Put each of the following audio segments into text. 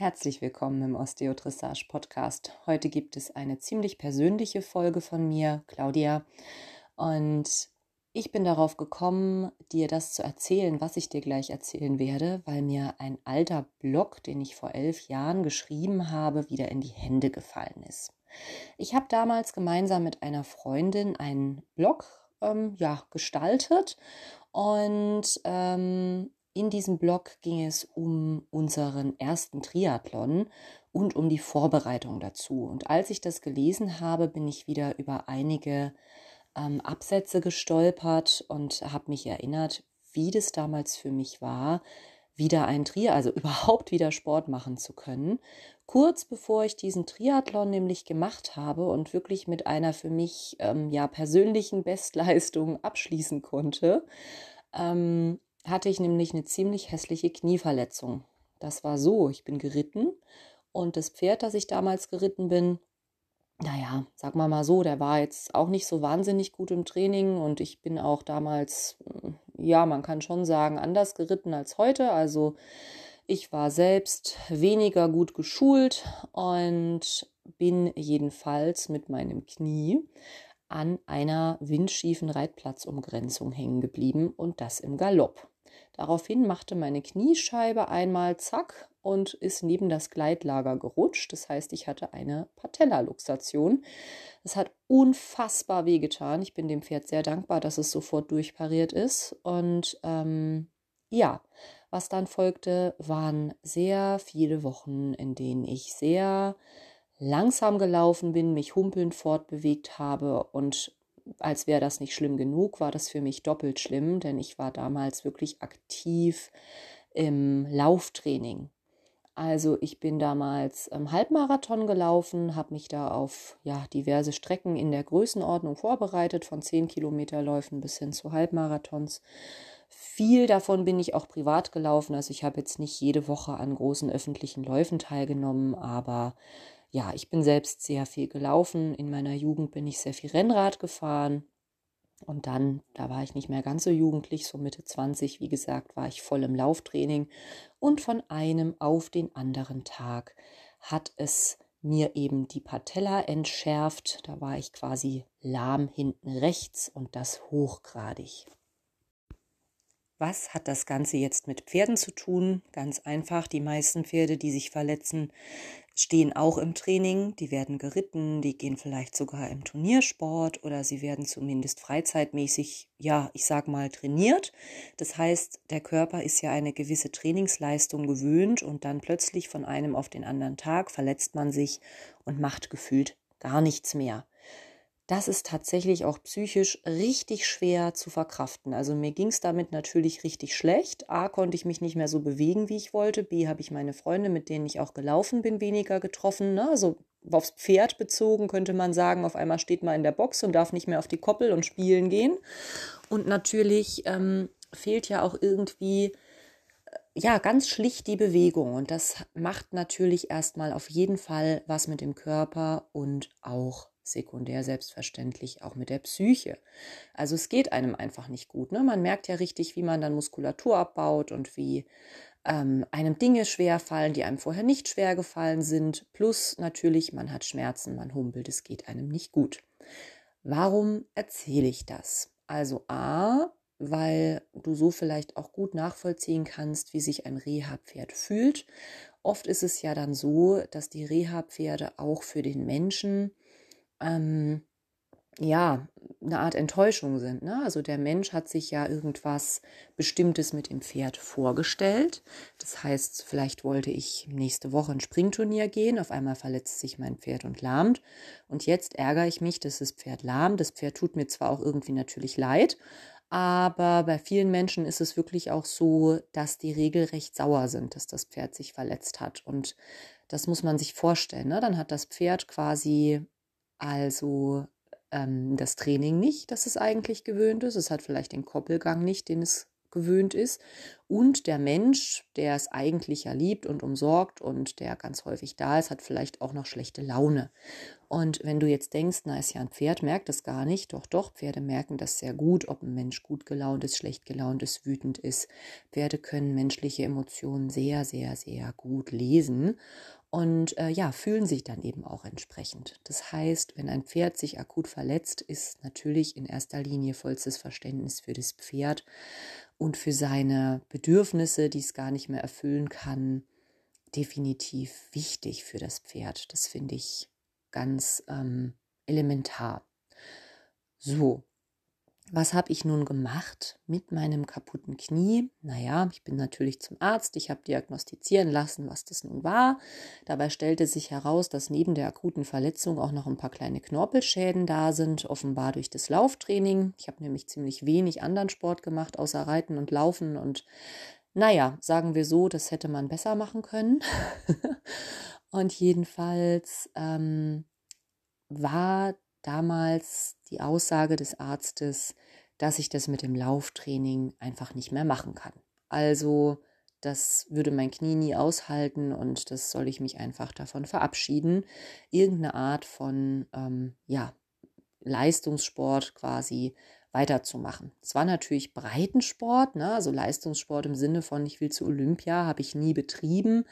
Herzlich willkommen im Osteodressage Podcast. Heute gibt es eine ziemlich persönliche Folge von mir, Claudia. Und ich bin darauf gekommen, dir das zu erzählen, was ich dir gleich erzählen werde, weil mir ein alter Blog, den ich vor elf Jahren geschrieben habe, wieder in die Hände gefallen ist. Ich habe damals gemeinsam mit einer Freundin einen Blog ähm, ja, gestaltet und ähm, in diesem Blog ging es um unseren ersten Triathlon und um die Vorbereitung dazu. Und als ich das gelesen habe, bin ich wieder über einige ähm, Absätze gestolpert und habe mich erinnert, wie das damals für mich war, wieder ein Triathlon, also überhaupt wieder Sport machen zu können. Kurz bevor ich diesen Triathlon nämlich gemacht habe und wirklich mit einer für mich ähm, ja persönlichen Bestleistung abschließen konnte, ähm, hatte ich nämlich eine ziemlich hässliche Knieverletzung. Das war so, ich bin geritten und das Pferd, das ich damals geritten bin, naja, sag mal mal so, der war jetzt auch nicht so wahnsinnig gut im Training und ich bin auch damals, hm, ja, man kann schon sagen, anders geritten als heute. Also ich war selbst weniger gut geschult und bin jedenfalls mit meinem Knie an einer windschiefen Reitplatzumgrenzung hängen geblieben und das im Galopp. Daraufhin machte meine Kniescheibe einmal zack und ist neben das Gleitlager gerutscht. Das heißt, ich hatte eine Patellaluxation. Es hat unfassbar wehgetan. Ich bin dem Pferd sehr dankbar, dass es sofort durchpariert ist. Und ähm, ja, was dann folgte, waren sehr viele Wochen, in denen ich sehr langsam gelaufen bin, mich humpelnd fortbewegt habe und als wäre das nicht schlimm genug, war das für mich doppelt schlimm, denn ich war damals wirklich aktiv im Lauftraining. Also ich bin damals im Halbmarathon gelaufen, habe mich da auf ja, diverse Strecken in der Größenordnung vorbereitet, von 10 Kilometerläufen bis hin zu Halbmarathons. Viel davon bin ich auch privat gelaufen, also ich habe jetzt nicht jede Woche an großen öffentlichen Läufen teilgenommen, aber ja, ich bin selbst sehr viel gelaufen. In meiner Jugend bin ich sehr viel Rennrad gefahren. Und dann, da war ich nicht mehr ganz so jugendlich, so Mitte 20, wie gesagt, war ich voll im Lauftraining. Und von einem auf den anderen Tag hat es mir eben die Patella entschärft. Da war ich quasi lahm hinten rechts und das hochgradig. Was hat das Ganze jetzt mit Pferden zu tun? Ganz einfach, die meisten Pferde, die sich verletzen, stehen auch im Training, die werden geritten, die gehen vielleicht sogar im Turniersport oder sie werden zumindest freizeitmäßig, ja, ich sag mal, trainiert. Das heißt, der Körper ist ja eine gewisse Trainingsleistung gewöhnt und dann plötzlich von einem auf den anderen Tag verletzt man sich und macht gefühlt gar nichts mehr das ist tatsächlich auch psychisch richtig schwer zu verkraften. Also mir ging es damit natürlich richtig schlecht. A konnte ich mich nicht mehr so bewegen, wie ich wollte. B habe ich meine Freunde, mit denen ich auch gelaufen bin, weniger getroffen. Ne? Also aufs Pferd bezogen könnte man sagen, auf einmal steht man in der Box und darf nicht mehr auf die Koppel und spielen gehen. Und natürlich ähm, fehlt ja auch irgendwie äh, ja, ganz schlicht die Bewegung. Und das macht natürlich erstmal auf jeden Fall was mit dem Körper und auch sekundär selbstverständlich auch mit der Psyche. Also es geht einem einfach nicht gut. Ne? Man merkt ja richtig, wie man dann Muskulatur abbaut und wie ähm, einem Dinge schwer fallen, die einem vorher nicht schwer gefallen sind. Plus natürlich, man hat Schmerzen, man humpelt, es geht einem nicht gut. Warum erzähle ich das? Also A, weil du so vielleicht auch gut nachvollziehen kannst, wie sich ein Reha-Pferd fühlt. Oft ist es ja dann so, dass die Reha-Pferde auch für den Menschen ähm, ja, eine Art Enttäuschung sind. Ne? Also der Mensch hat sich ja irgendwas Bestimmtes mit dem Pferd vorgestellt. Das heißt, vielleicht wollte ich nächste Woche ein Springturnier gehen, auf einmal verletzt sich mein Pferd und lahmt. Und jetzt ärgere ich mich, dass das Pferd lahmt. Das Pferd tut mir zwar auch irgendwie natürlich leid, aber bei vielen Menschen ist es wirklich auch so, dass die regelrecht sauer sind, dass das Pferd sich verletzt hat. Und das muss man sich vorstellen. Ne? Dann hat das Pferd quasi also ähm, das Training nicht, das es eigentlich gewöhnt ist. Es hat vielleicht den Koppelgang nicht, den es gewöhnt ist. Und der Mensch, der es eigentlich ja liebt und umsorgt und der ganz häufig da ist, hat vielleicht auch noch schlechte Laune. Und wenn du jetzt denkst, na, ist ja ein Pferd, merkt das gar nicht. Doch, doch, Pferde merken das sehr gut, ob ein Mensch gut gelaunt ist, schlecht gelaunt ist, wütend ist. Pferde können menschliche Emotionen sehr, sehr, sehr gut lesen und äh, ja, fühlen sich dann eben auch entsprechend. Das heißt, wenn ein Pferd sich akut verletzt, ist natürlich in erster Linie vollstes Verständnis für das Pferd und für seine Bedürfnisse, die es gar nicht mehr erfüllen kann, definitiv wichtig für das Pferd. Das finde ich ganz ähm, elementar. So, was habe ich nun gemacht mit meinem kaputten Knie? Naja, ich bin natürlich zum Arzt, ich habe diagnostizieren lassen, was das nun war. Dabei stellte sich heraus, dass neben der akuten Verletzung auch noch ein paar kleine Knorpelschäden da sind, offenbar durch das Lauftraining. Ich habe nämlich ziemlich wenig anderen Sport gemacht, außer Reiten und Laufen. Und naja, sagen wir so, das hätte man besser machen können. und jedenfalls ähm, war damals die Aussage des Arztes, dass ich das mit dem Lauftraining einfach nicht mehr machen kann. Also das würde mein Knie nie aushalten und das soll ich mich einfach davon verabschieden, irgendeine Art von ähm, ja, Leistungssport quasi weiterzumachen. Es war natürlich Breitensport, ne? also Leistungssport im Sinne von, ich will zu Olympia, habe ich nie betrieben.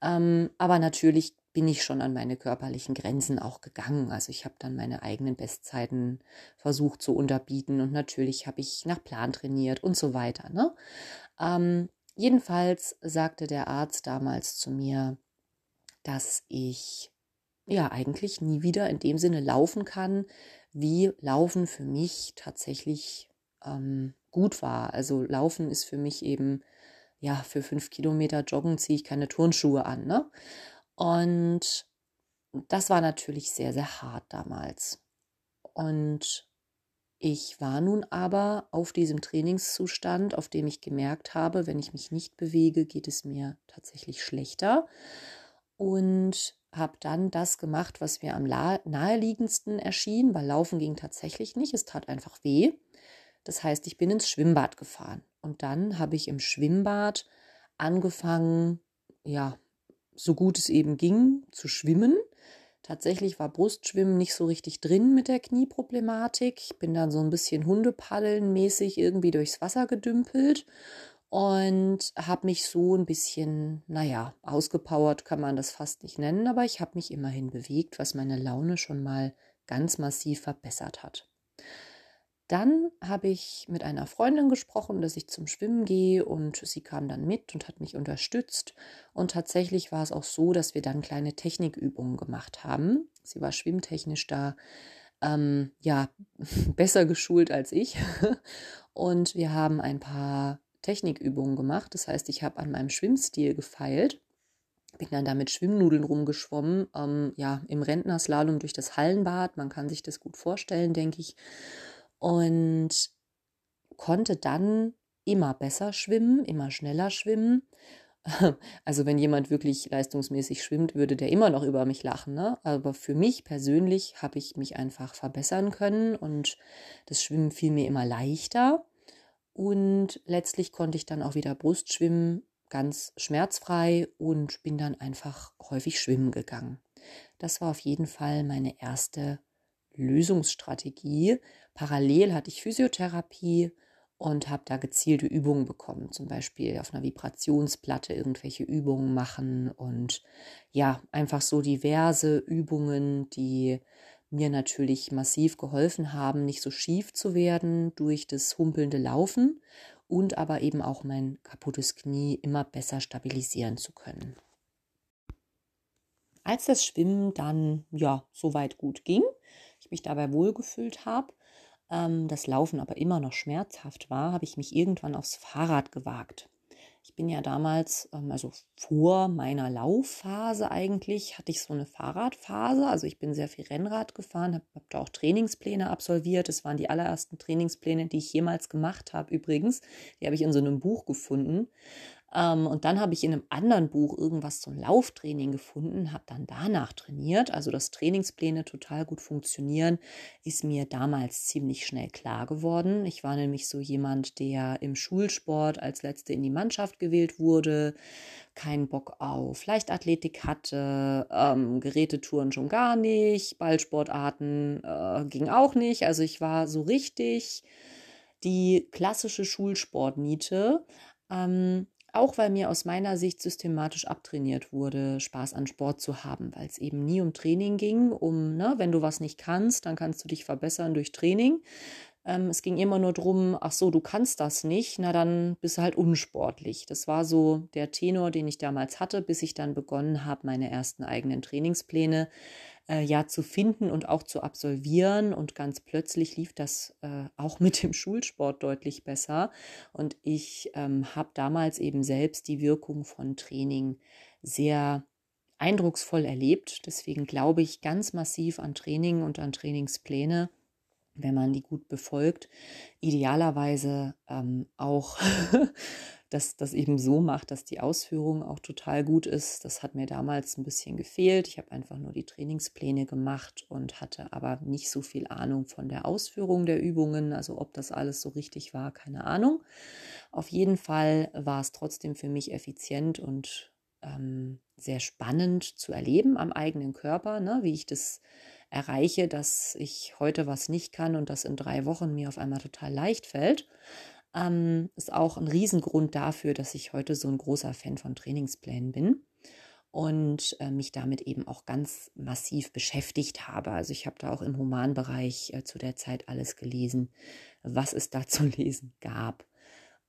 Ähm, aber natürlich bin ich schon an meine körperlichen Grenzen auch gegangen. Also ich habe dann meine eigenen Bestzeiten versucht zu unterbieten und natürlich habe ich nach Plan trainiert und so weiter. Ne? Ähm, jedenfalls sagte der Arzt damals zu mir, dass ich ja eigentlich nie wieder in dem Sinne laufen kann, wie Laufen für mich tatsächlich ähm, gut war. Also Laufen ist für mich eben ja, für fünf Kilometer joggen ziehe ich keine Turnschuhe an. Ne? Und das war natürlich sehr, sehr hart damals. Und ich war nun aber auf diesem Trainingszustand, auf dem ich gemerkt habe, wenn ich mich nicht bewege, geht es mir tatsächlich schlechter. Und habe dann das gemacht, was mir am naheliegendsten erschien, weil Laufen ging tatsächlich nicht. Es tat einfach weh. Das heißt, ich bin ins Schwimmbad gefahren. Und dann habe ich im Schwimmbad angefangen, ja, so gut es eben ging, zu schwimmen. Tatsächlich war Brustschwimmen nicht so richtig drin mit der Knieproblematik. Ich bin dann so ein bisschen Hundepaddeln-mäßig irgendwie durchs Wasser gedümpelt und habe mich so ein bisschen, naja, ausgepowert kann man das fast nicht nennen, aber ich habe mich immerhin bewegt, was meine Laune schon mal ganz massiv verbessert hat. Dann habe ich mit einer Freundin gesprochen, dass ich zum Schwimmen gehe und sie kam dann mit und hat mich unterstützt. Und tatsächlich war es auch so, dass wir dann kleine Technikübungen gemacht haben. Sie war schwimmtechnisch da ähm, ja besser geschult als ich. Und wir haben ein paar Technikübungen gemacht. Das heißt, ich habe an meinem Schwimmstil gefeilt bin dann da mit Schwimmnudeln rumgeschwommen, ähm, ja, im Rentnerslalom durch das Hallenbad. Man kann sich das gut vorstellen, denke ich und konnte dann immer besser schwimmen, immer schneller schwimmen. Also wenn jemand wirklich leistungsmäßig schwimmt, würde der immer noch über mich lachen. Ne? Aber für mich persönlich habe ich mich einfach verbessern können und das Schwimmen fiel mir immer leichter. Und letztlich konnte ich dann auch wieder Brust schwimmen, ganz schmerzfrei und bin dann einfach häufig schwimmen gegangen. Das war auf jeden Fall meine erste Lösungsstrategie. Parallel hatte ich Physiotherapie und habe da gezielte Übungen bekommen, zum Beispiel auf einer Vibrationsplatte irgendwelche Übungen machen und ja, einfach so diverse Übungen, die mir natürlich massiv geholfen haben, nicht so schief zu werden durch das humpelnde Laufen und aber eben auch mein kaputtes Knie immer besser stabilisieren zu können. Als das Schwimmen dann ja soweit gut ging, mich dabei wohlgefühlt habe, ähm, das Laufen aber immer noch schmerzhaft war, habe ich mich irgendwann aufs Fahrrad gewagt. Ich bin ja damals, ähm, also vor meiner Laufphase eigentlich, hatte ich so eine Fahrradphase. Also ich bin sehr viel Rennrad gefahren, habe hab da auch Trainingspläne absolviert. Das waren die allerersten Trainingspläne, die ich jemals gemacht habe übrigens. Die habe ich in so einem Buch gefunden. Ähm, und dann habe ich in einem anderen Buch irgendwas zum Lauftraining gefunden, habe dann danach trainiert. Also, dass Trainingspläne total gut funktionieren, ist mir damals ziemlich schnell klar geworden. Ich war nämlich so jemand, der im Schulsport als Letzte in die Mannschaft gewählt wurde, keinen Bock auf Leichtathletik hatte, ähm, Gerätetouren schon gar nicht, Ballsportarten äh, ging auch nicht. Also ich war so richtig die klassische Schulsportniete. Ähm, auch weil mir aus meiner Sicht systematisch abtrainiert wurde, Spaß an Sport zu haben, weil es eben nie um Training ging, um, ne, wenn du was nicht kannst, dann kannst du dich verbessern durch Training. Ähm, es ging immer nur darum, ach so, du kannst das nicht, na dann bist du halt unsportlich. Das war so der Tenor, den ich damals hatte, bis ich dann begonnen habe, meine ersten eigenen Trainingspläne äh, ja zu finden und auch zu absolvieren. Und ganz plötzlich lief das äh, auch mit dem Schulsport deutlich besser. Und ich ähm, habe damals eben selbst die Wirkung von Training sehr eindrucksvoll erlebt. Deswegen glaube ich ganz massiv an Training und an Trainingspläne wenn man die gut befolgt, idealerweise ähm, auch dass das eben so macht, dass die Ausführung auch total gut ist. Das hat mir damals ein bisschen gefehlt. Ich habe einfach nur die Trainingspläne gemacht und hatte aber nicht so viel Ahnung von der Ausführung der Übungen. Also ob das alles so richtig war, keine Ahnung. Auf jeden Fall war es trotzdem für mich effizient und ähm, sehr spannend zu erleben am eigenen Körper, ne? wie ich das erreiche, dass ich heute was nicht kann und das in drei Wochen mir auf einmal total leicht fällt, ähm, ist auch ein Riesengrund dafür, dass ich heute so ein großer Fan von Trainingsplänen bin und äh, mich damit eben auch ganz massiv beschäftigt habe. Also ich habe da auch im Humanbereich äh, zu der Zeit alles gelesen, was es da zu lesen gab.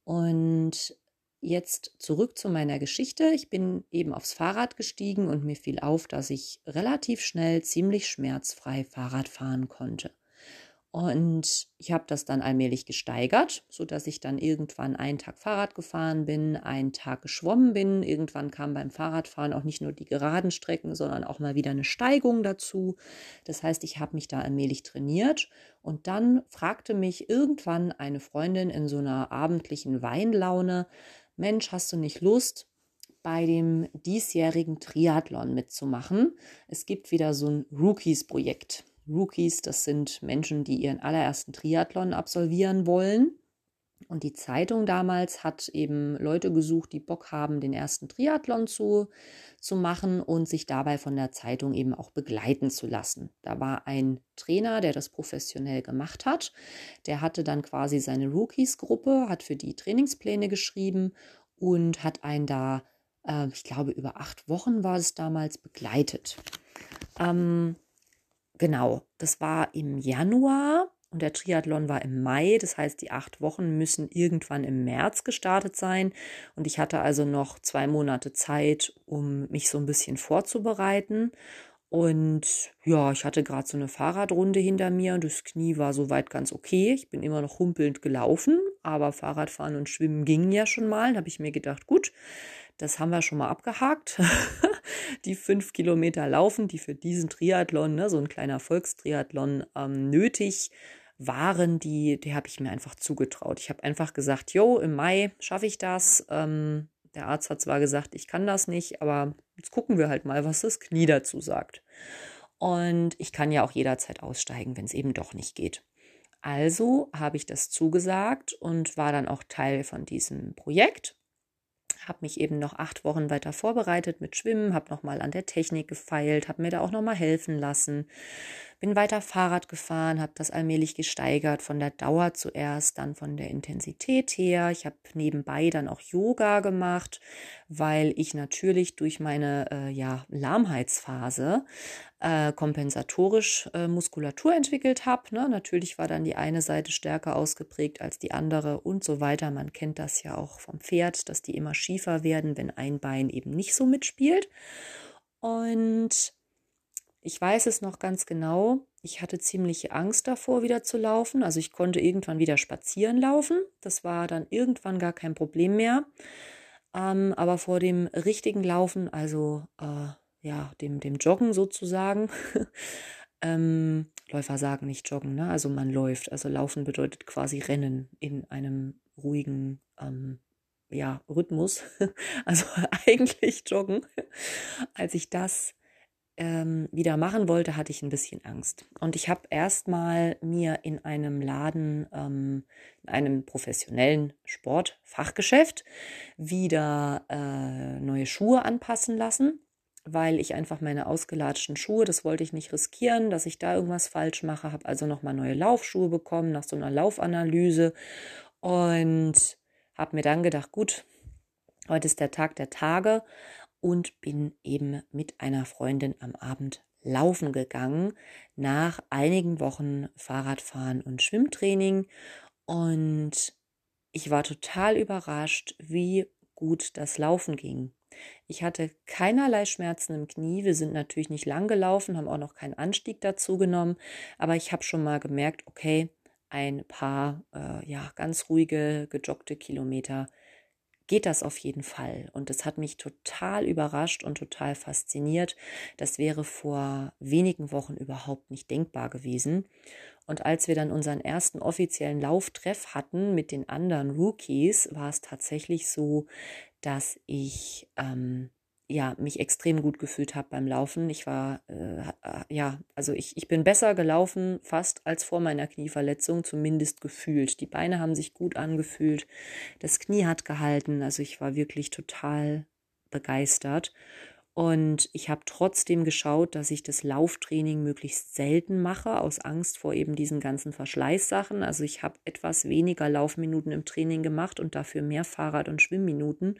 Und Jetzt zurück zu meiner Geschichte. Ich bin eben aufs Fahrrad gestiegen und mir fiel auf, dass ich relativ schnell ziemlich schmerzfrei Fahrrad fahren konnte. Und ich habe das dann allmählich gesteigert, sodass ich dann irgendwann einen Tag Fahrrad gefahren bin, einen Tag geschwommen bin. Irgendwann kam beim Fahrradfahren auch nicht nur die geraden Strecken, sondern auch mal wieder eine Steigung dazu. Das heißt, ich habe mich da allmählich trainiert. Und dann fragte mich irgendwann eine Freundin in so einer abendlichen Weinlaune, Mensch, hast du nicht Lust, bei dem diesjährigen Triathlon mitzumachen? Es gibt wieder so ein Rookies-Projekt. Rookies, das sind Menschen, die ihren allerersten Triathlon absolvieren wollen. Und die Zeitung damals hat eben Leute gesucht, die Bock haben, den ersten Triathlon zu, zu machen und sich dabei von der Zeitung eben auch begleiten zu lassen. Da war ein Trainer, der das professionell gemacht hat. Der hatte dann quasi seine Rookies-Gruppe, hat für die Trainingspläne geschrieben und hat einen da, äh, ich glaube, über acht Wochen war es damals begleitet. Ähm, genau, das war im Januar und der Triathlon war im Mai. Das heißt, die acht Wochen müssen irgendwann im März gestartet sein. Und ich hatte also noch zwei Monate Zeit, um mich so ein bisschen vorzubereiten. Und ja, ich hatte gerade so eine Fahrradrunde hinter mir und das Knie war soweit ganz okay. Ich bin immer noch humpelnd gelaufen, aber Fahrradfahren und Schwimmen gingen ja schon mal. Da habe ich mir gedacht, gut, das haben wir schon mal abgehakt. die fünf Kilometer laufen, die für diesen Triathlon, ne, so ein kleiner Volkstriathlon, ähm, nötig waren, die, die habe ich mir einfach zugetraut. Ich habe einfach gesagt, jo, im Mai schaffe ich das. Ähm, der Arzt hat zwar gesagt, ich kann das nicht, aber jetzt gucken wir halt mal, was das Knie dazu sagt. Und ich kann ja auch jederzeit aussteigen, wenn es eben doch nicht geht. Also habe ich das zugesagt und war dann auch Teil von diesem Projekt habe mich eben noch acht Wochen weiter vorbereitet mit Schwimmen, habe nochmal an der Technik gefeilt, habe mir da auch nochmal helfen lassen, bin weiter Fahrrad gefahren, habe das allmählich gesteigert, von der Dauer zuerst, dann von der Intensität her. Ich habe nebenbei dann auch Yoga gemacht, weil ich natürlich durch meine äh, ja, Lahmheitsphase äh, kompensatorisch äh, Muskulatur entwickelt habe. Ne? Natürlich war dann die eine Seite stärker ausgeprägt als die andere und so weiter. Man kennt das ja auch vom Pferd, dass die immer schiefer werden, wenn ein Bein eben nicht so mitspielt. Und ich weiß es noch ganz genau. Ich hatte ziemliche Angst davor, wieder zu laufen. Also ich konnte irgendwann wieder spazieren laufen. Das war dann irgendwann gar kein Problem mehr. Ähm, aber vor dem richtigen Laufen, also äh, ja, dem, dem Joggen sozusagen, ähm, Läufer sagen nicht joggen, ne? Also man läuft. Also laufen bedeutet quasi rennen in einem ruhigen, ähm, ja, Rhythmus, also eigentlich joggen, als ich das ähm, wieder machen wollte, hatte ich ein bisschen Angst. Und ich habe erstmal mir in einem Laden, ähm, in einem professionellen Sportfachgeschäft, wieder äh, neue Schuhe anpassen lassen, weil ich einfach meine ausgelatschten Schuhe, das wollte ich nicht riskieren, dass ich da irgendwas falsch mache, habe also nochmal neue Laufschuhe bekommen nach so einer Laufanalyse und habe mir dann gedacht, gut, heute ist der Tag der Tage und bin eben mit einer Freundin am Abend laufen gegangen nach einigen Wochen Fahrradfahren und Schwimmtraining und ich war total überrascht, wie gut das Laufen ging. Ich hatte keinerlei Schmerzen im Knie. Wir sind natürlich nicht lang gelaufen, haben auch noch keinen Anstieg dazu genommen, aber ich habe schon mal gemerkt, okay, ein paar äh, ja ganz ruhige gejoggte Kilometer geht das auf jeden Fall. Und es hat mich total überrascht und total fasziniert. Das wäre vor wenigen Wochen überhaupt nicht denkbar gewesen. Und als wir dann unseren ersten offiziellen Lauftreff hatten mit den anderen Rookies, war es tatsächlich so, dass ich ähm, ja, mich extrem gut gefühlt habe beim Laufen. Ich war, äh, äh, ja, also ich, ich bin besser gelaufen fast als vor meiner Knieverletzung, zumindest gefühlt. Die Beine haben sich gut angefühlt, das Knie hat gehalten, also ich war wirklich total begeistert. Und ich habe trotzdem geschaut, dass ich das Lauftraining möglichst selten mache, aus Angst vor eben diesen ganzen Verschleißsachen. Also ich habe etwas weniger Laufminuten im Training gemacht und dafür mehr Fahrrad- und Schwimmminuten.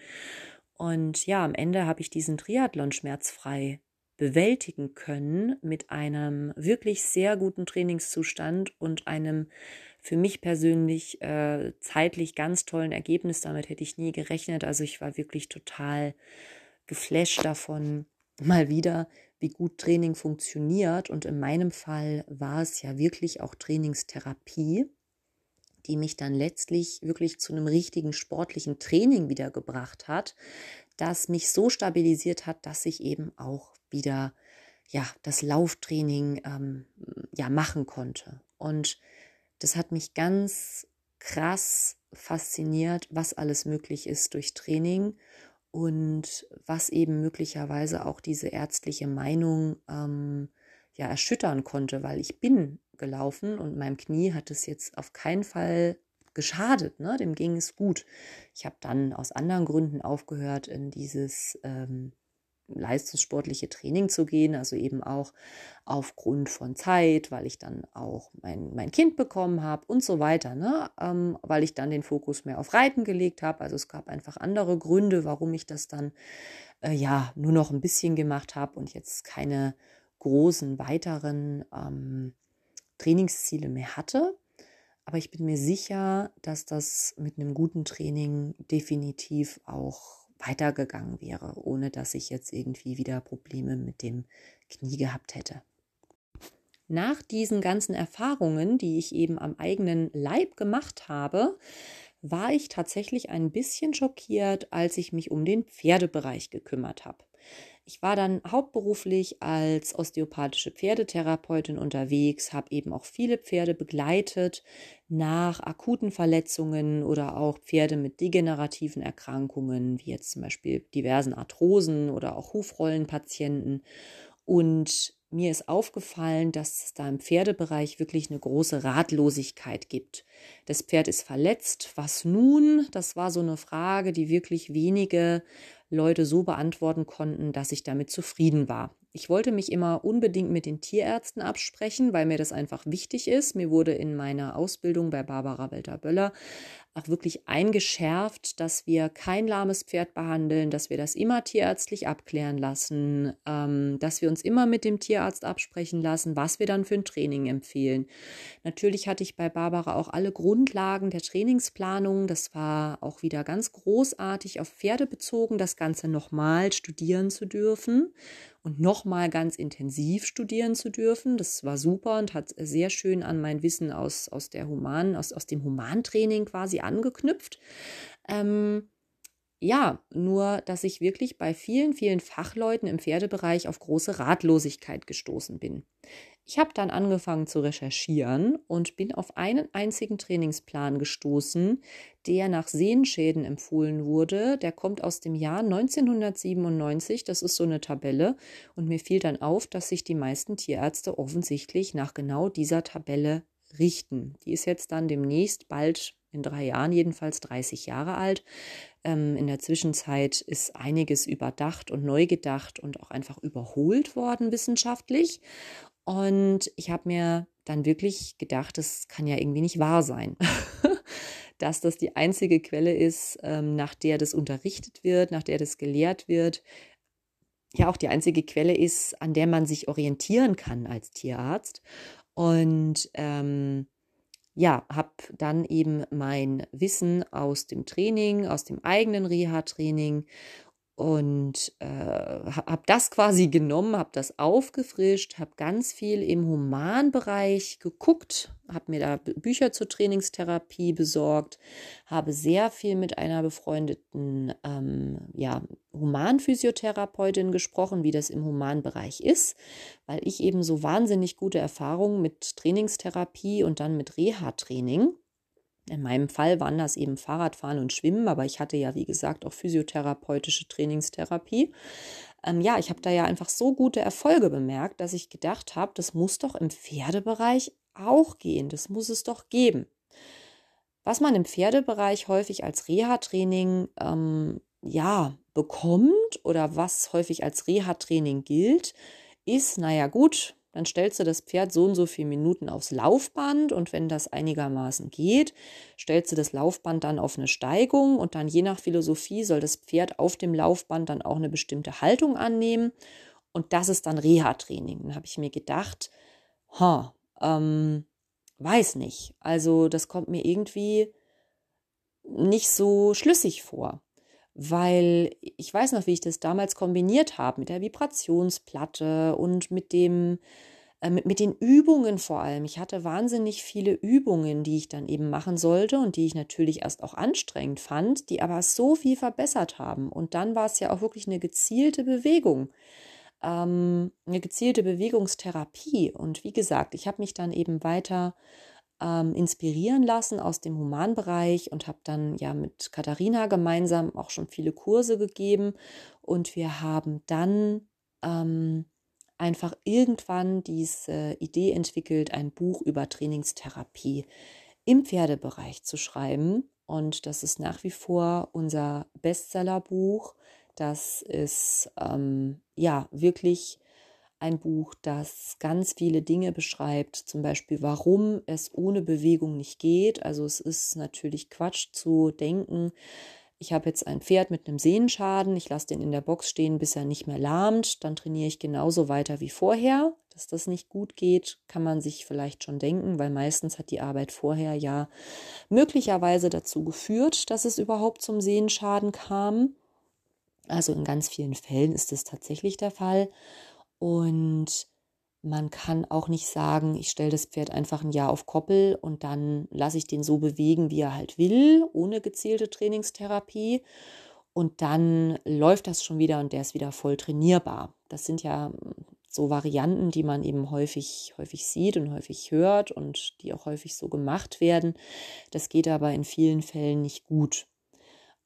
Und ja, am Ende habe ich diesen Triathlon schmerzfrei bewältigen können mit einem wirklich sehr guten Trainingszustand und einem für mich persönlich äh, zeitlich ganz tollen Ergebnis. Damit hätte ich nie gerechnet. Also ich war wirklich total geflasht davon, mal wieder, wie gut Training funktioniert. Und in meinem Fall war es ja wirklich auch Trainingstherapie die mich dann letztlich wirklich zu einem richtigen sportlichen Training wiedergebracht hat, das mich so stabilisiert hat, dass ich eben auch wieder ja das Lauftraining ähm, ja machen konnte. Und das hat mich ganz krass fasziniert, was alles möglich ist durch Training und was eben möglicherweise auch diese ärztliche Meinung ähm, ja erschüttern konnte, weil ich bin gelaufen und meinem Knie hat es jetzt auf keinen Fall geschadet, ne? dem ging es gut. Ich habe dann aus anderen Gründen aufgehört, in dieses ähm, leistungssportliche Training zu gehen, also eben auch aufgrund von Zeit, weil ich dann auch mein, mein Kind bekommen habe und so weiter, ne? Ähm, weil ich dann den Fokus mehr auf Reiten gelegt habe. Also es gab einfach andere Gründe, warum ich das dann äh, ja nur noch ein bisschen gemacht habe und jetzt keine großen weiteren ähm, Trainingsziele mehr hatte. Aber ich bin mir sicher, dass das mit einem guten Training definitiv auch weitergegangen wäre, ohne dass ich jetzt irgendwie wieder Probleme mit dem Knie gehabt hätte. Nach diesen ganzen Erfahrungen, die ich eben am eigenen Leib gemacht habe, war ich tatsächlich ein bisschen schockiert, als ich mich um den Pferdebereich gekümmert habe. Ich war dann hauptberuflich als osteopathische Pferdetherapeutin unterwegs, habe eben auch viele Pferde begleitet nach akuten Verletzungen oder auch Pferde mit degenerativen Erkrankungen, wie jetzt zum Beispiel diversen Arthrosen oder auch Hufrollenpatienten. Und mir ist aufgefallen, dass es da im Pferdebereich wirklich eine große Ratlosigkeit gibt. Das Pferd ist verletzt. Was nun? Das war so eine Frage, die wirklich wenige Leute so beantworten konnten, dass ich damit zufrieden war. Ich wollte mich immer unbedingt mit den Tierärzten absprechen, weil mir das einfach wichtig ist. Mir wurde in meiner Ausbildung bei Barbara Welter-Böller auch wirklich eingeschärft, dass wir kein lahmes Pferd behandeln, dass wir das immer tierärztlich abklären lassen, ähm, dass wir uns immer mit dem Tierarzt absprechen lassen, was wir dann für ein Training empfehlen. Natürlich hatte ich bei Barbara auch alle Grundlagen der Trainingsplanung. Das war auch wieder ganz großartig auf Pferde bezogen, das Ganze nochmal studieren zu dürfen und nochmal ganz intensiv studieren zu dürfen. Das war super und hat sehr schön an mein Wissen aus, aus der Human, aus, aus dem Humantraining quasi angeknüpft. Ähm, ja, nur dass ich wirklich bei vielen, vielen Fachleuten im Pferdebereich auf große Ratlosigkeit gestoßen bin. Ich habe dann angefangen zu recherchieren und bin auf einen einzigen Trainingsplan gestoßen, der nach Sehenschäden empfohlen wurde. Der kommt aus dem Jahr 1997. Das ist so eine Tabelle. Und mir fiel dann auf, dass sich die meisten Tierärzte offensichtlich nach genau dieser Tabelle richten. Die ist jetzt dann demnächst bald in drei Jahren jedenfalls 30 Jahre alt. Ähm, in der Zwischenzeit ist einiges überdacht und neu gedacht und auch einfach überholt worden wissenschaftlich. Und ich habe mir dann wirklich gedacht, das kann ja irgendwie nicht wahr sein. dass das die einzige Quelle ist, ähm, nach der das unterrichtet wird, nach der das gelehrt wird, ja auch die einzige Quelle ist, an der man sich orientieren kann als Tierarzt. Und ähm, ja, habe dann eben mein Wissen aus dem Training, aus dem eigenen Reha-Training und äh, habe das quasi genommen, habe das aufgefrischt, habe ganz viel im Humanbereich geguckt, habe mir da Bücher zur Trainingstherapie besorgt, habe sehr viel mit einer befreundeten ähm, ja, Humanphysiotherapeutin gesprochen, wie das im Humanbereich ist, weil ich eben so wahnsinnig gute Erfahrungen mit Trainingstherapie und dann mit Reha-Training in meinem Fall waren das eben Fahrradfahren und Schwimmen, aber ich hatte ja, wie gesagt, auch physiotherapeutische Trainingstherapie. Ähm, ja, ich habe da ja einfach so gute Erfolge bemerkt, dass ich gedacht habe, das muss doch im Pferdebereich auch gehen, das muss es doch geben. Was man im Pferdebereich häufig als Reha-Training ähm, ja, bekommt oder was häufig als Reha-Training gilt, ist, naja gut, dann stellst du das Pferd so und so viele Minuten aufs Laufband und wenn das einigermaßen geht, stellst du das Laufband dann auf eine Steigung und dann je nach Philosophie soll das Pferd auf dem Laufband dann auch eine bestimmte Haltung annehmen und das ist dann Reha-Training. Dann habe ich mir gedacht, ha, ähm, weiß nicht. Also das kommt mir irgendwie nicht so schlüssig vor weil ich weiß noch, wie ich das damals kombiniert habe mit der Vibrationsplatte und mit dem äh, mit, den Übungen vor allem. Ich hatte wahnsinnig viele Übungen, die ich dann eben machen sollte und die ich natürlich erst auch anstrengend fand, die aber so viel verbessert haben. Und dann war es ja auch wirklich eine gezielte Bewegung ähm, eine gezielte Bewegungstherapie. Und wie gesagt, ich habe mich dann eben weiter ähm, inspirieren lassen aus dem Humanbereich und habe dann ja mit Katharina gemeinsam auch schon viele Kurse gegeben. Und wir haben dann ähm, einfach irgendwann diese Idee entwickelt, ein Buch über Trainingstherapie im Pferdebereich zu schreiben. Und das ist nach wie vor unser Bestsellerbuch. Das ist ähm, ja wirklich ein Buch, das ganz viele Dinge beschreibt, zum Beispiel, warum es ohne Bewegung nicht geht. Also es ist natürlich Quatsch zu denken, ich habe jetzt ein Pferd mit einem Sehnenschaden, ich lasse den in der Box stehen, bis er nicht mehr lahmt, dann trainiere ich genauso weiter wie vorher. Dass das nicht gut geht, kann man sich vielleicht schon denken, weil meistens hat die Arbeit vorher ja möglicherweise dazu geführt, dass es überhaupt zum Sehenschaden kam. Also in ganz vielen Fällen ist es tatsächlich der Fall. Und man kann auch nicht sagen, ich stelle das Pferd einfach ein Jahr auf Koppel und dann lasse ich den so bewegen, wie er halt will, ohne gezielte Trainingstherapie. Und dann läuft das schon wieder und der ist wieder voll trainierbar. Das sind ja so Varianten, die man eben häufig, häufig sieht und häufig hört und die auch häufig so gemacht werden. Das geht aber in vielen Fällen nicht gut.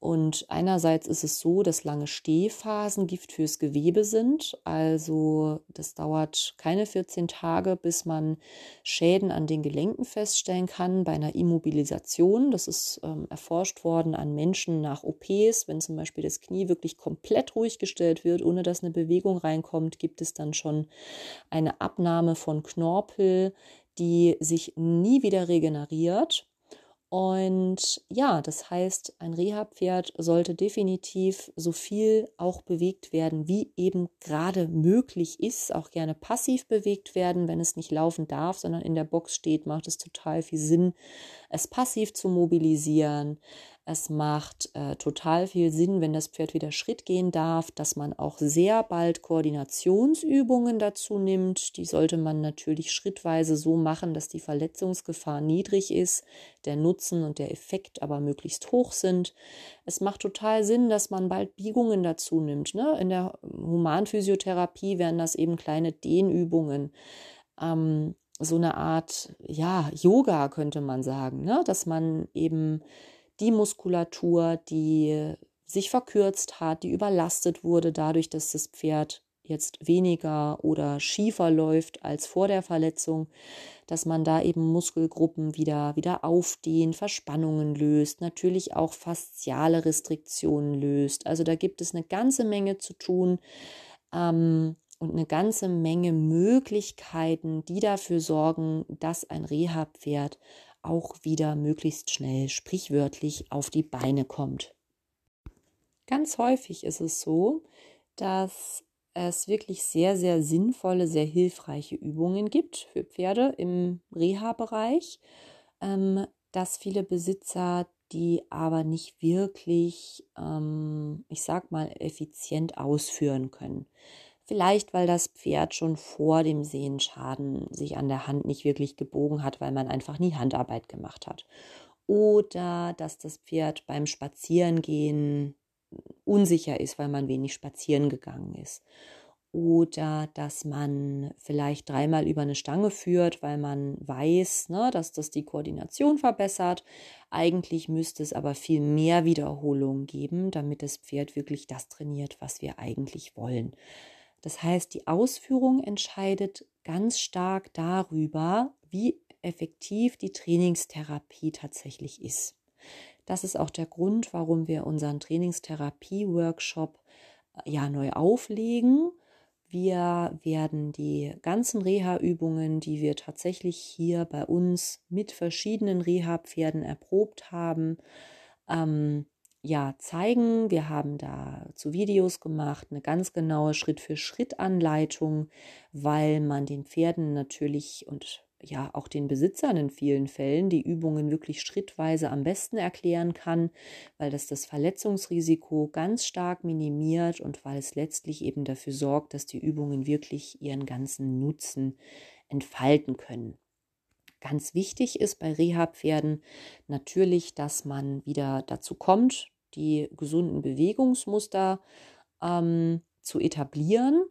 Und einerseits ist es so, dass lange Stehphasen Gift fürs Gewebe sind. Also das dauert keine 14 Tage, bis man Schäden an den Gelenken feststellen kann bei einer Immobilisation. Das ist ähm, erforscht worden an Menschen nach OPs. Wenn zum Beispiel das Knie wirklich komplett ruhig gestellt wird, ohne dass eine Bewegung reinkommt, gibt es dann schon eine Abnahme von Knorpel, die sich nie wieder regeneriert. Und ja, das heißt, ein Reha-Pferd sollte definitiv so viel auch bewegt werden, wie eben gerade möglich ist. Auch gerne passiv bewegt werden, wenn es nicht laufen darf, sondern in der Box steht, macht es total viel Sinn, es passiv zu mobilisieren. Es macht äh, total viel Sinn, wenn das Pferd wieder Schritt gehen darf, dass man auch sehr bald Koordinationsübungen dazu nimmt. Die sollte man natürlich schrittweise so machen, dass die Verletzungsgefahr niedrig ist, der Nutzen und der Effekt aber möglichst hoch sind. Es macht total Sinn, dass man bald Biegungen dazu nimmt. Ne? In der Humanphysiotherapie wären das eben kleine Dehnübungen. ähm, so eine Art, ja, Yoga könnte man sagen, ne? dass man eben die Muskulatur, die sich verkürzt hat, die überlastet wurde dadurch, dass das Pferd jetzt weniger oder schiefer läuft als vor der Verletzung, dass man da eben Muskelgruppen wieder, wieder aufdehnt, Verspannungen löst, natürlich auch fasziale Restriktionen löst. Also da gibt es eine ganze Menge zu tun ähm, und eine ganze Menge Möglichkeiten, die dafür sorgen, dass ein Reha-Pferd auch wieder möglichst schnell sprichwörtlich auf die Beine kommt. Ganz häufig ist es so, dass es wirklich sehr, sehr sinnvolle, sehr hilfreiche Übungen gibt für Pferde im Reha-Bereich, ähm, dass viele Besitzer die aber nicht wirklich, ähm, ich sag mal, effizient ausführen können. Vielleicht, weil das Pferd schon vor dem Sehenschaden sich an der Hand nicht wirklich gebogen hat, weil man einfach nie Handarbeit gemacht hat. Oder dass das Pferd beim Spazierengehen unsicher ist, weil man wenig spazieren gegangen ist. Oder dass man vielleicht dreimal über eine Stange führt, weil man weiß, ne, dass das die Koordination verbessert. Eigentlich müsste es aber viel mehr Wiederholungen geben, damit das Pferd wirklich das trainiert, was wir eigentlich wollen. Das heißt, die Ausführung entscheidet ganz stark darüber, wie effektiv die Trainingstherapie tatsächlich ist. Das ist auch der Grund, warum wir unseren Trainingstherapie-Workshop äh, ja neu auflegen. Wir werden die ganzen Reha-Übungen, die wir tatsächlich hier bei uns mit verschiedenen Reha-Pferden erprobt haben, ähm, ja, zeigen. Wir haben dazu Videos gemacht, eine ganz genaue Schritt-für-Schritt-Anleitung, weil man den Pferden natürlich und ja auch den Besitzern in vielen Fällen die Übungen wirklich schrittweise am besten erklären kann, weil das das Verletzungsrisiko ganz stark minimiert und weil es letztlich eben dafür sorgt, dass die Übungen wirklich ihren ganzen Nutzen entfalten können. Ganz wichtig ist bei Reha-Pferden natürlich, dass man wieder dazu kommt, die gesunden Bewegungsmuster ähm, zu etablieren.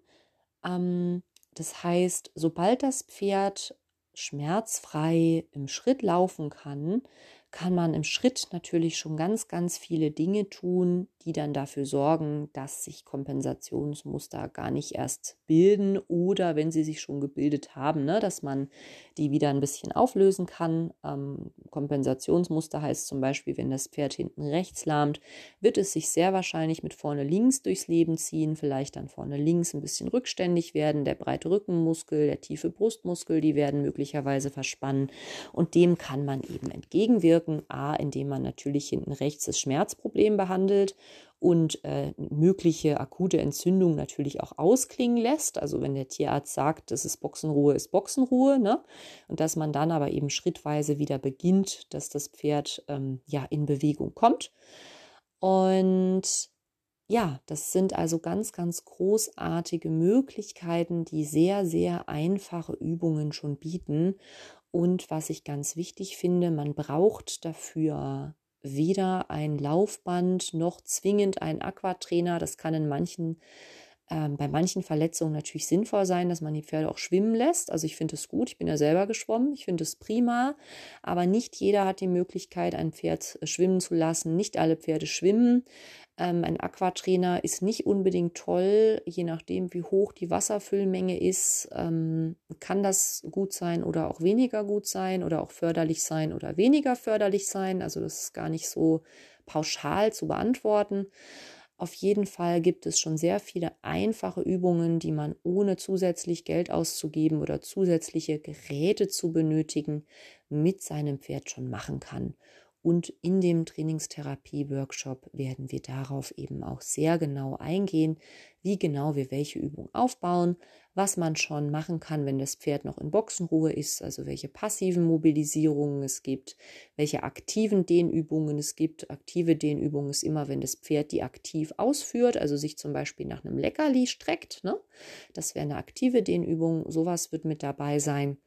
Ähm, das heißt, sobald das Pferd schmerzfrei im Schritt laufen kann, kann man im Schritt natürlich schon ganz, ganz viele Dinge tun, die dann dafür sorgen, dass sich Kompensationsmuster gar nicht erst bilden oder wenn sie sich schon gebildet haben, ne, dass man die wieder ein bisschen auflösen kann. Ähm, Kompensationsmuster heißt zum Beispiel, wenn das Pferd hinten rechts lahmt, wird es sich sehr wahrscheinlich mit vorne links durchs Leben ziehen, vielleicht dann vorne links ein bisschen rückständig werden, der breite Rückenmuskel, der tiefe Brustmuskel, die werden möglicherweise verspannen und dem kann man eben entgegenwirken, a, indem man natürlich hinten rechts das Schmerzproblem behandelt und äh, mögliche akute Entzündung natürlich auch ausklingen lässt. Also wenn der Tierarzt sagt, das ist Boxenruhe, ist Boxenruhe, ne? Und dass man dann aber eben schrittweise wieder beginnt, dass das Pferd ähm, ja in Bewegung kommt. Und ja, das sind also ganz, ganz großartige Möglichkeiten, die sehr, sehr einfache Übungen schon bieten. Und was ich ganz wichtig finde, man braucht dafür weder ein Laufband noch zwingend ein Aquatrainer. Das kann in manchen, äh, bei manchen Verletzungen natürlich sinnvoll sein, dass man die Pferde auch schwimmen lässt. Also ich finde es gut, ich bin ja selber geschwommen, ich finde es prima, aber nicht jeder hat die Möglichkeit, ein Pferd äh, schwimmen zu lassen. Nicht alle Pferde schwimmen. Ähm, ein Aquatrainer ist nicht unbedingt toll, je nachdem, wie hoch die Wasserfüllmenge ist, ähm, kann das gut sein oder auch weniger gut sein oder auch förderlich sein oder weniger förderlich sein. Also das ist gar nicht so pauschal zu beantworten. Auf jeden Fall gibt es schon sehr viele einfache Übungen, die man ohne zusätzlich Geld auszugeben oder zusätzliche Geräte zu benötigen mit seinem Pferd schon machen kann. Und in dem Trainingstherapie-Workshop werden wir darauf eben auch sehr genau eingehen, wie genau wir welche Übung aufbauen, was man schon machen kann, wenn das Pferd noch in Boxenruhe ist, also welche passiven Mobilisierungen es gibt, welche aktiven Dehnübungen es gibt. Aktive Dehnübungen ist immer, wenn das Pferd die aktiv ausführt, also sich zum Beispiel nach einem Leckerli streckt. Ne? Das wäre eine aktive Dehnübung. Sowas wird mit dabei sein.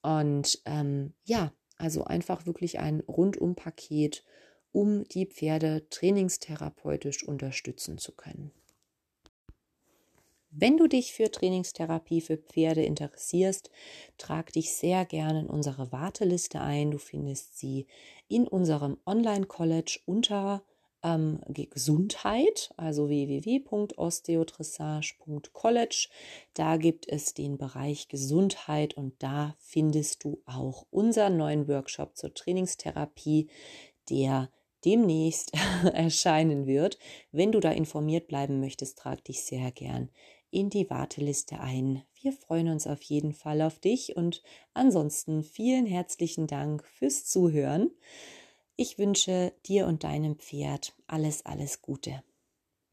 Und ähm, ja, also einfach wirklich ein Rundum-Paket, um die Pferde trainingstherapeutisch unterstützen zu können. Wenn du dich für Trainingstherapie für Pferde interessierst, trag dich sehr gerne in unsere Warteliste ein. Du findest sie in unserem Online-College unter ähm, Gesundheit, also www.osteodressage.college. Da gibt es den Bereich Gesundheit und da findest du auch unseren neuen Workshop zur Trainingstherapie, der demnächst erscheinen wird. Wenn du da informiert bleiben möchtest, trag dich sehr gern in die Warteliste ein. Wir freuen uns auf jeden Fall auf dich und ansonsten vielen herzlichen Dank fürs Zuhören. Ich wünsche dir und deinem Pferd alles, alles Gute.